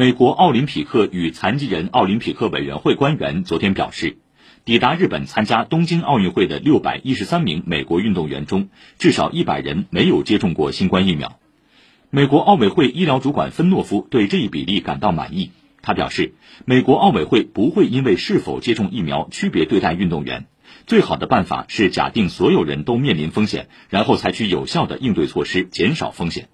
美国奥林匹克与残疾人奥林匹克委员会官员昨天表示抵达日本参加东京奥运会的六百一十三名美国运动员中至少一百人没有接种过新冠疫苗。美国奥委会医疗主管芬诺夫对这一比例感到满意。他表示美国奥委会不会因为是否接种疫苗区别对待运动员。最好的办法是假定所有人都面临风险然后采取有效的应对措施减少风险。